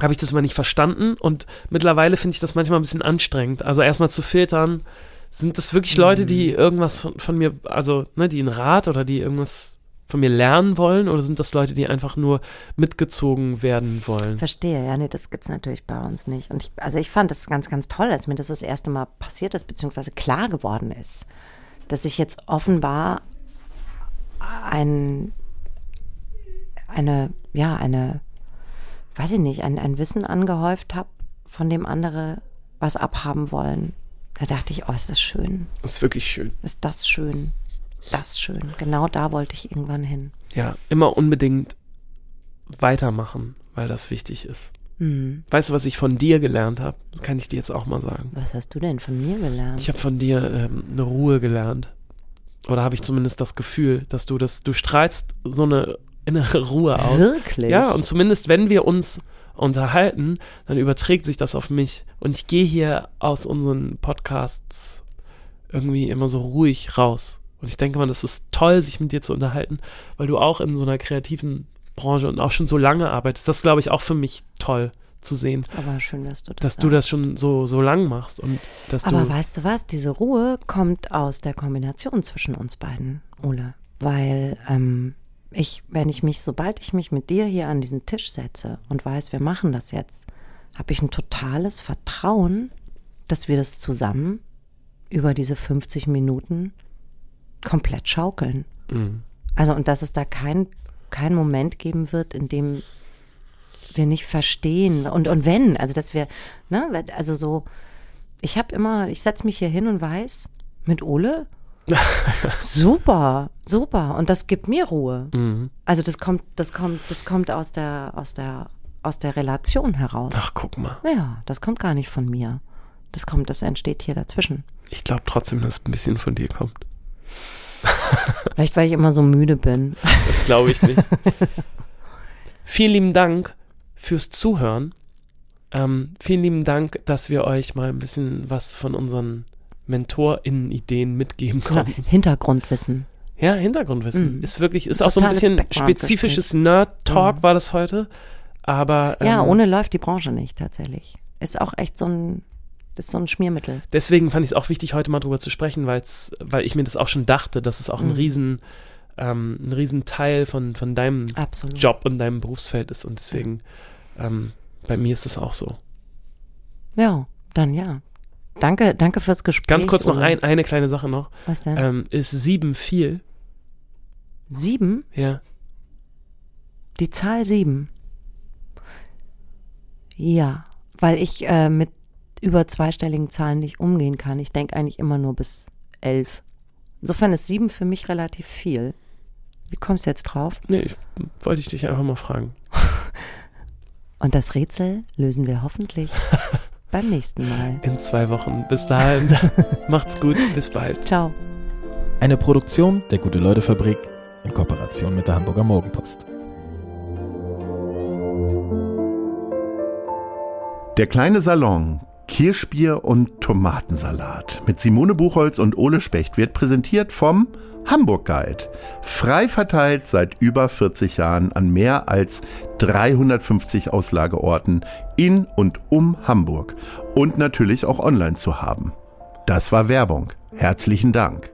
habe ich das mal nicht verstanden und mittlerweile finde ich das manchmal ein bisschen anstrengend. Also erstmal zu filtern, sind das wirklich Leute, die Mhm. irgendwas von, von mir, also ne, die einen Rat oder die irgendwas von mir lernen wollen oder sind das Leute, die einfach nur mitgezogen werden wollen? Verstehe, ja, nee, das gibt's natürlich bei uns nicht. Und ich, also ich fand das ganz, ganz toll, als mir das das erste Mal passiert ist, beziehungsweise klar geworden ist, dass ich jetzt offenbar ein, eine, ja, eine, weiß ich nicht, ein, ein Wissen angehäuft habe, von dem andere was abhaben wollen. Da dachte ich, oh, ist das schön. Das ist wirklich schön. Ist das schön. Das schön. Genau da wollte ich irgendwann hin. Ja, immer unbedingt weitermachen, weil das wichtig ist. Hm. Weißt du, was ich von dir gelernt habe? Kann ich dir jetzt auch mal sagen. Was hast du denn von mir gelernt? Ich habe von dir ähm, eine Ruhe gelernt. Oder habe ich zumindest das Gefühl, dass du das, du strahlst so eine innere Ruhe aus. Wirklich? Ja, und zumindest wenn wir uns unterhalten, dann überträgt sich das auf mich. Und ich gehe hier aus unseren Podcasts irgendwie immer so ruhig raus. Und ich denke mal, das ist toll, sich mit dir zu unterhalten, weil du auch in so einer kreativen Branche und auch schon so lange arbeitest. Das ist, glaube ich, auch für mich toll zu sehen, ist aber schön, dass du das dass du das schon so, so lang machst und dass Aber du. weißt du was? Diese Ruhe kommt aus der Kombination zwischen uns beiden, Ole. Weil ähm, ich, wenn ich mich, sobald ich mich mit dir hier an diesen Tisch setze und weiß, wir machen das jetzt, habe ich ein totales Vertrauen, dass wir das zusammen über diese 50 Minuten komplett schaukeln. Mhm. Also und dass es da kein, kein Moment geben wird, in dem wir nicht verstehen. Und, und wenn, also dass wir, ne, also so, ich habe immer, ich setze mich hier hin und weiß, mit Ole, super, super. Und das gibt mir Ruhe. Mhm. Also das kommt, das kommt, das kommt aus der, aus der, aus der Relation heraus. Ach, guck mal. Ja, das kommt gar nicht von mir. Das kommt, das entsteht hier dazwischen. Ich glaube trotzdem, dass es ein bisschen von dir kommt. Vielleicht, weil ich immer so müde bin. Das glaube ich nicht. vielen lieben Dank fürs Zuhören. Ähm, vielen lieben Dank, dass wir euch mal ein bisschen was von unseren MentorInnen-Ideen mitgeben konnten. Hintergrundwissen. Ja, Hintergrundwissen. Mhm. Ist wirklich, ist auch so ein Totales bisschen spezifisches Nerd-Talk Mhm. war das heute. Aber Ja, ähm, ohne läuft die Branche nicht tatsächlich. Ist auch echt so ein, ist so ein Schmiermittel. deswegen fand ich es auch wichtig, heute mal drüber zu sprechen, weil's, weil ich mir das auch schon dachte, dass es auch ein Mhm. riesen, ähm, ein riesen Teil von, von deinem Absolut. Job und deinem Berufsfeld ist und deswegen ähm, bei mir ist es auch so. Ja, dann ja. Danke, danke fürs Gespräch. Ganz kurz noch ein, eine kleine Sache noch. Was denn? Ähm, ist sieben viel? sieben? Ja. Die Zahl sieben. Ja, weil ich äh, mit über zweistelligen Zahlen nicht umgehen kann. Ich denke eigentlich immer nur bis elf. Insofern ist sieben für mich relativ viel. Wie kommst du jetzt drauf? Nee, ich, wollte ich dich einfach mal fragen. Und das Rätsel lösen wir hoffentlich beim nächsten Mal. In zwei Wochen. Bis dahin. Macht's gut. Bis bald. Ciao. Eine Produktion der Gute-Leute-Fabrik in Kooperation mit der Hamburger Morgenpost. Der kleine Salon, Kirschbier und Tomatensalat mit Simone Buchholz und Ole Specht wird präsentiert vom Hamburg Guide. Frei verteilt seit über 40 Jahren an mehr als 350 Auslageorten in und um Hamburg und natürlich auch online zu haben. Das war Werbung. Herzlichen Dank.